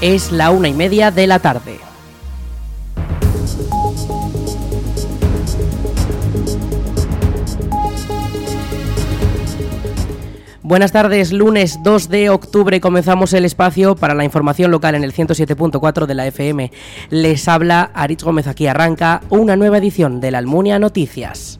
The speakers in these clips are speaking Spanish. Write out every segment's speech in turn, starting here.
Es la una y media de la tarde. Buenas tardes, lunes 2 de octubre comenzamos el espacio para la información local en el 107.4 de la FM. Les habla Aritz Gómez, aquí arranca una nueva edición de la Almunia Noticias.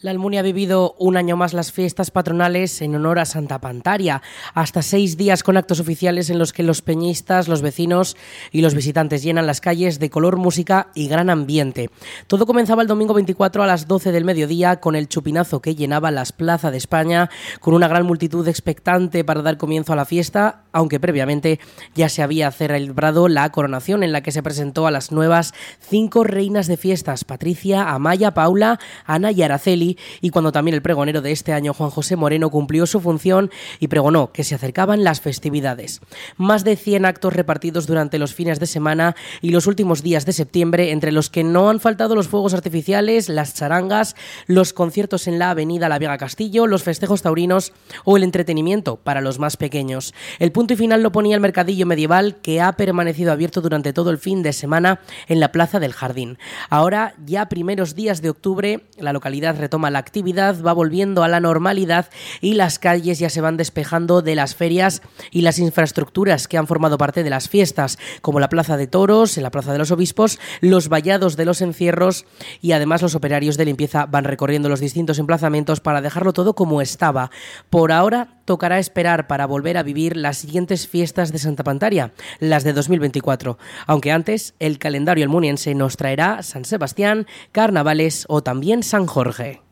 La Almunia ha vivido un año más las fiestas patronales en honor a Santa Pantaria, hasta seis días con actos oficiales en los que los peñistas, los vecinos y los visitantes llenan las calles de color, música y gran ambiente. Todo comenzaba el domingo 24 a las 12 del mediodía con el chupinazo que llenaba las plazas de España, con una gran multitud expectante para dar comienzo a la fiesta, aunque previamente ya se había celebrado la coronación en la que se presentó a las nuevas cinco reinas de fiestas, Patricia, Amaya, Paula, Ana y Araceli, y cuando también el pregonero de este año, Juan José Moreno, cumplió su función y pregonó que se acercaban las festividades. Más de 100 actos repartidos durante los fines de semana y los últimos días de septiembre, entre los que no han faltado los fuegos artificiales, las charangas, los conciertos en la avenida La Vega Castillo, los festejos taurinos o el entretenimiento para los más pequeños. El punto y final lo ponía el mercadillo medieval que ha permanecido abierto durante todo el fin de semana en la Plaza del Jardín. Ahora, ya primeros días de octubre, la localidad retoma la actividad, va volviendo a la normalidad y las calles ya se van despejando de las ferias y las infraestructuras que han formado parte de las fiestas, como la Plaza de Toros, la Plaza de los Obispos, los vallados de los encierros y además los operarios de limpieza van recorriendo los distintos emplazamientos para dejarlo todo como estaba. Por ahora tocará esperar para volver a vivir las siguientes fiestas de Santa Pantaria, las de 2024, aunque antes el calendario almuniense nos traerá San Sebastián, carnavales o también San Jorge.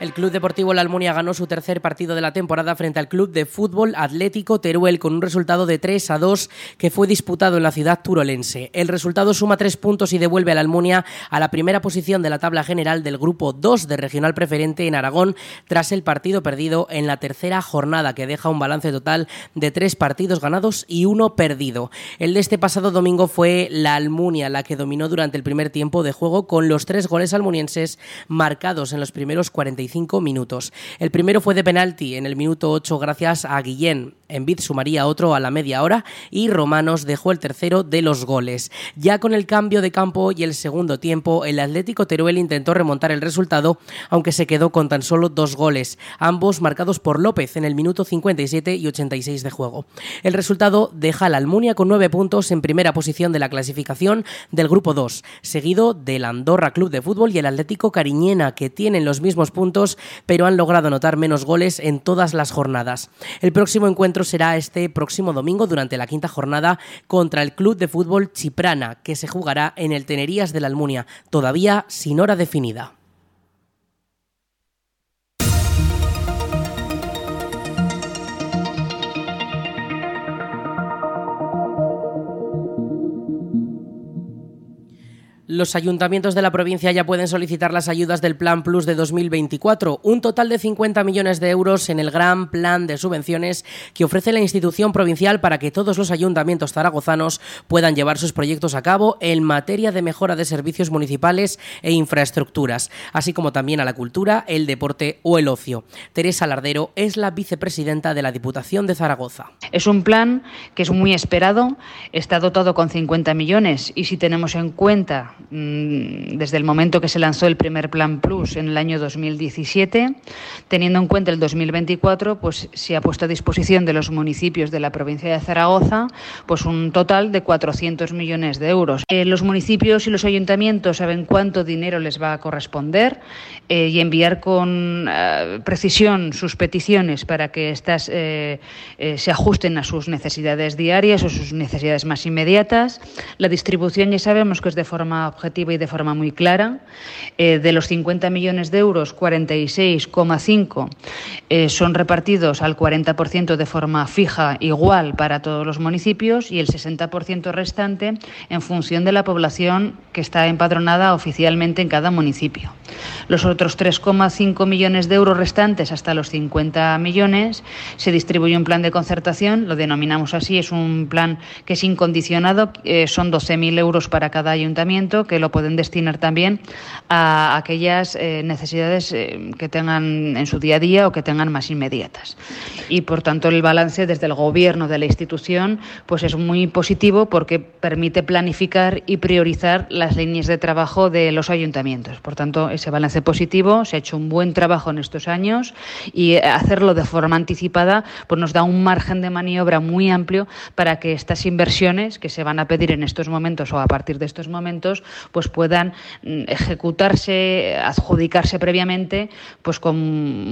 El Club Deportivo La Almunia ganó su tercer partido de la temporada frente al Club de Fútbol Atlético Teruel con un resultado de 3 a 2 que fue disputado en la ciudad turolense. El resultado suma tres puntos y devuelve a la Almunia a la primera posición de la tabla general del grupo 2 de regional preferente en Aragón tras el partido perdido en la tercera jornada que deja un balance total de tres partidos ganados y uno perdido. El de este pasado domingo fue la Almunia la que dominó durante el primer tiempo de juego con los tres goles almunienses marcados en los primeros 45 minutos. El primero fue de penalti en el minuto 8 gracias a Guillén. Envid sumaría otro a la media hora y Romanos dejó el tercero de los goles. Ya con el cambio de campo y el segundo tiempo, el Atlético Teruel intentó remontar el resultado, aunque se quedó con tan solo dos goles, ambos marcados por López en el minuto 57 y 86 de juego. El resultado deja a Almunia con nueve puntos en primera posición de la clasificación del grupo 2, seguido del Andorra Club de Fútbol y el Atlético Cariñena, que tienen los mismos puntos pero han logrado anotar menos goles en todas las jornadas. El próximo encuentro será este próximo domingo durante la quinta jornada contra el Club de Fútbol Chiprana, que se jugará en el Tenerías de la Almunia, todavía sin hora definida. Los ayuntamientos de la provincia ya pueden solicitar las ayudas del Plan Plus de 2024, un total de 50 millones de euros en el gran plan de subvenciones que ofrece la institución provincial para que todos los ayuntamientos zaragozanos puedan llevar sus proyectos a cabo en materia de mejora de servicios municipales e infraestructuras, así como también a la cultura, el deporte o el ocio. Teresa Lardero es la vicepresidenta de la Diputación de Zaragoza. Es un plan que es muy esperado, está dotado con 50 millones y si tenemos en cuenta desde el momento que se lanzó el primer Plan Plus en el año 2017. Teniendo en cuenta el 2024, pues se ha puesto a disposición de los municipios de la provincia de Zaragoza pues un total de 400 millones de euros. Eh, los municipios y los ayuntamientos saben cuánto dinero les va a corresponder eh, y enviar con eh, precisión sus peticiones para que éstas se ajusten a sus necesidades diarias o sus necesidades más inmediatas. La distribución ya sabemos que es de forma objetiva y de forma muy clara. Eh, de los 50 millones de euros, 46,5 eh, son repartidos al 40% de forma fija igual para todos los municipios y el 60% restante en función de la población que está empadronada oficialmente en cada municipio. Los otros 3,5 millones de euros restantes, hasta los 50 millones, se distribuye un plan de concertación, lo denominamos así, es un plan que es incondicionado, eh, son 12.000 euros para cada ayuntamiento, que lo pueden destinar también a aquellas eh, necesidades eh, que tengan en su día a día o que tengan más inmediatas. Y por tanto el balance desde el gobierno de la institución pues es muy positivo porque permite planificar y priorizar las líneas de trabajo de los ayuntamientos. Por tanto, ese balance positivo, se ha hecho un buen trabajo en estos años y hacerlo de forma anticipada pues nos da un margen de maniobra muy amplio para que estas inversiones que se van a pedir en estos momentos o a partir de estos momentos pues puedan mm, ejecutarse, adjudicarse previamente pues con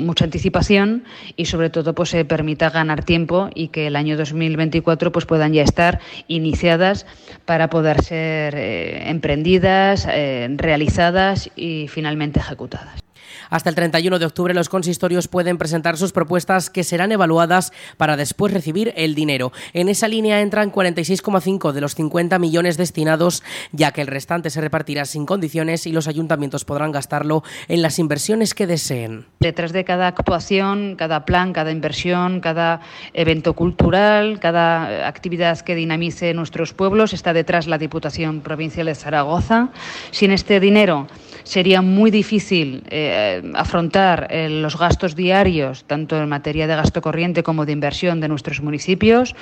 mucha anticipación y sobre todo pues se permita ganar tiempo y que el año 2024 pues puedan ya estar iniciadas para poder ser eh, emprendidas, eh, realizadas y finalmente ejecutadas. Hasta el 31 de octubre los consistorios pueden presentar sus propuestas que serán evaluadas para después recibir el dinero. En esa línea entran 46,5 de los 50 millones destinados, ya que el restante se repartirá sin condiciones y los ayuntamientos podrán gastarlo en las inversiones que deseen. Detrás de cada actuación, cada plan, cada inversión, cada evento cultural, cada actividad que dinamice nuestros pueblos, está detrás la Diputación Provincial de Zaragoza. Sin este dinero sería muy difícil eh, afrontar eh, los gastos diarios, tanto en materia de gasto corriente como de inversión de nuestros municipios.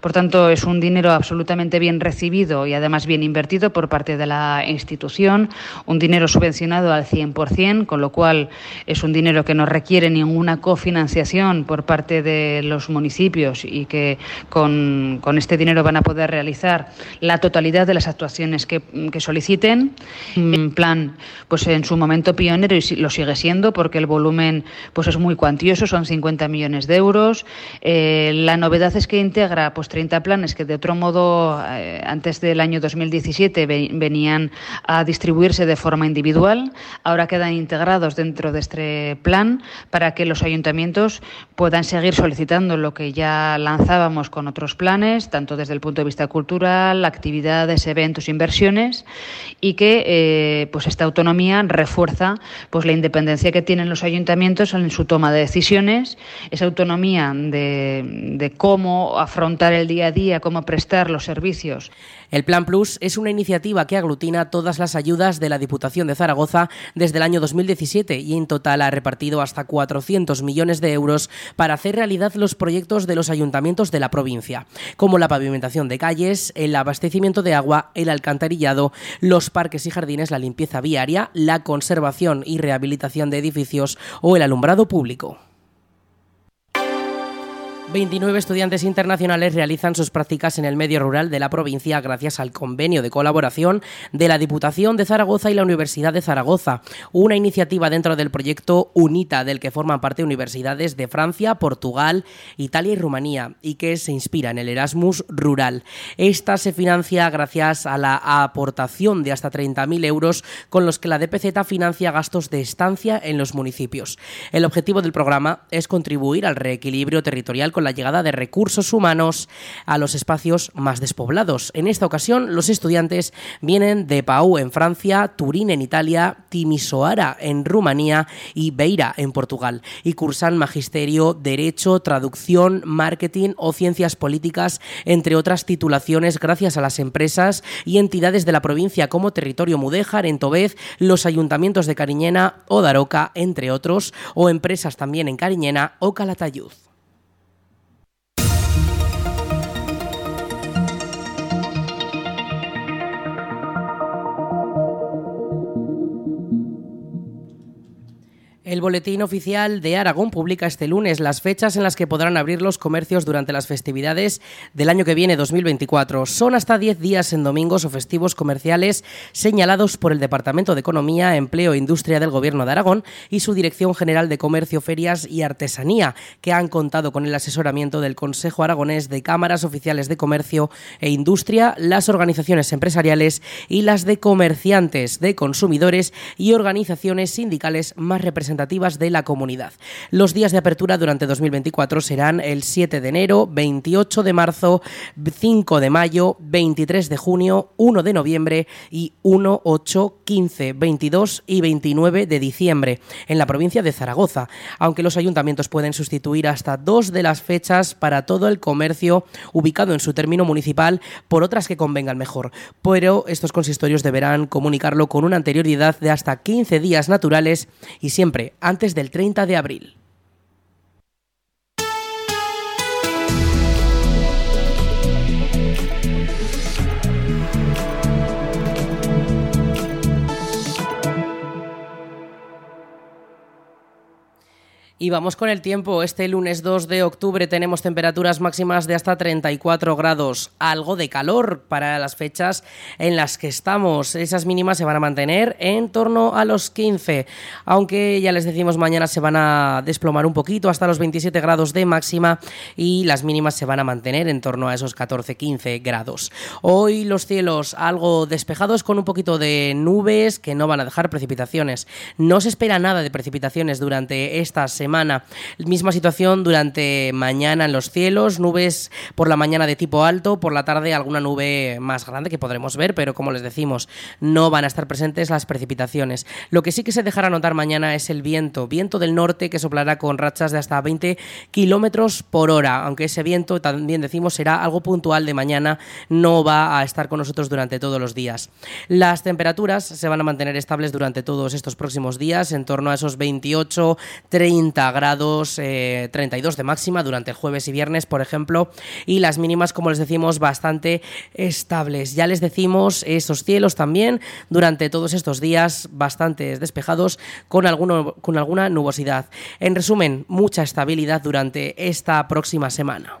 Por tanto, es un dinero absolutamente bien recibido y además bien invertido por parte de la institución, un dinero subvencionado al 100%, con lo cual es un dinero que no requiere ninguna cofinanciación por parte de los municipios y que con, este dinero van a poder realizar la totalidad de las actuaciones que, que soliciten. En plan pues en su momento pionero y lo sigue siendo porque el volumen pues es muy cuantioso, son 50 millones de euros. Eh, la novedad es que integra pues 30 planes que de otro modo eh, antes del año 2017 venían a distribuirse de forma individual, ahora quedan integrados dentro de este plan para que los ayuntamientos puedan seguir solicitando lo que ya lanzábamos con otros planes, tanto desde el punto de vista cultural, actividades, eventos, inversiones y que eh, pues esta autonomía refuerza pues la independencia que tienen los ayuntamientos en su toma de decisiones, esa autonomía de, de cómo afrontar el día a día, cómo prestar los servicios. El Plan Plus es una iniciativa que aglutina todas las ayudas de la Diputación de Zaragoza desde el año 2017 y en total ha repartido hasta 400 millones de euros para hacer realidad los proyectos de los ayuntamientos de la provincia, como la pavimentación de calles, el abastecimiento de agua, el alcantarillado, los parques y jardines, la limpieza viaria, la conservación y rehabilitación de edificios o el alumbrado público. 29 estudiantes internacionales realizan sus prácticas en el medio rural de la provincia gracias al convenio de colaboración de la Diputación de Zaragoza y la Universidad de Zaragoza, una iniciativa dentro del proyecto UNITA del que forman parte universidades de Francia, Portugal, Italia y Rumanía y que se inspira en el Erasmus rural. Esta se financia gracias a la aportación de hasta 30.000 euros con los que la DPZ financia gastos de estancia en los municipios. El objetivo del programa es contribuir al reequilibrio territorial la llegada de recursos humanos a los espacios más despoblados. En esta ocasión, los estudiantes vienen de Pau en Francia, Turín en Italia, Timisoara en Rumanía y Beira en Portugal y cursan magisterio, derecho, traducción, marketing o ciencias políticas, entre otras titulaciones gracias a las empresas y entidades de la provincia como Territorio Mudéjar en Tobez, los ayuntamientos de Cariñena o Daroca, entre otros, o empresas también en Cariñena o Calatayud. El Boletín Oficial de Aragón publica este lunes las fechas en las que podrán abrir los comercios durante las festividades del año que viene, 2024. Son hasta 10 días en domingos o festivos comerciales señalados por el Departamento de Economía, Empleo e Industria del Gobierno de Aragón y su Dirección General de Comercio, Ferias y Artesanía, que han contado con el asesoramiento del Consejo Aragonés de Cámaras Oficiales de Comercio e Industria, las organizaciones empresariales y las de comerciantes, de consumidores y organizaciones sindicales más representativas de la comunidad. Los días de apertura durante 2024 serán el 7 de enero, 28 de marzo, 5 de mayo, 23 de junio, 1 de noviembre y 1, 8, 15, 22 y 29 de diciembre en la provincia de Zaragoza, aunque los ayuntamientos pueden sustituir hasta dos de las fechas para todo el comercio ubicado en su término municipal por otras que convengan mejor. Pero estos consistorios deberán comunicarlo con una anterioridad de hasta 15 días naturales y siempre antes del 30 de abril. Y vamos con el tiempo. Este lunes 2 de octubre tenemos temperaturas máximas de hasta 34 grados. Algo de calor para las fechas en las que estamos. Esas mínimas se van a mantener en torno a los 15. Aunque ya les decimos mañana se van a desplomar un poquito hasta los 27 grados de máxima y las mínimas se van a mantener en torno a esos 14-15 grados. Hoy los cielos algo despejados con un poquito de nubes que no van a dejar precipitaciones. No se espera nada de precipitaciones durante estas semanas Misma situación durante mañana en los cielos, nubes por la mañana de tipo alto, por la tarde alguna nube más grande que podremos ver, pero como les decimos, no van a estar presentes las precipitaciones. Lo que sí que se dejará notar mañana es el viento, viento del norte que soplará con rachas de hasta 20 kilómetros por hora, aunque ese viento también decimos será algo puntual de mañana, no va a estar con nosotros durante todos los días. Las temperaturas se van a mantener estables durante todos estos próximos días, en torno a esos 28, 30 grados, 32 eh, de máxima durante el jueves y viernes, por ejemplo, y las mínimas, como les decimos, bastante estables. Ya les decimos esos cielos también durante todos estos días bastante despejados con, alguno, con alguna nubosidad. En resumen, mucha estabilidad durante esta próxima semana.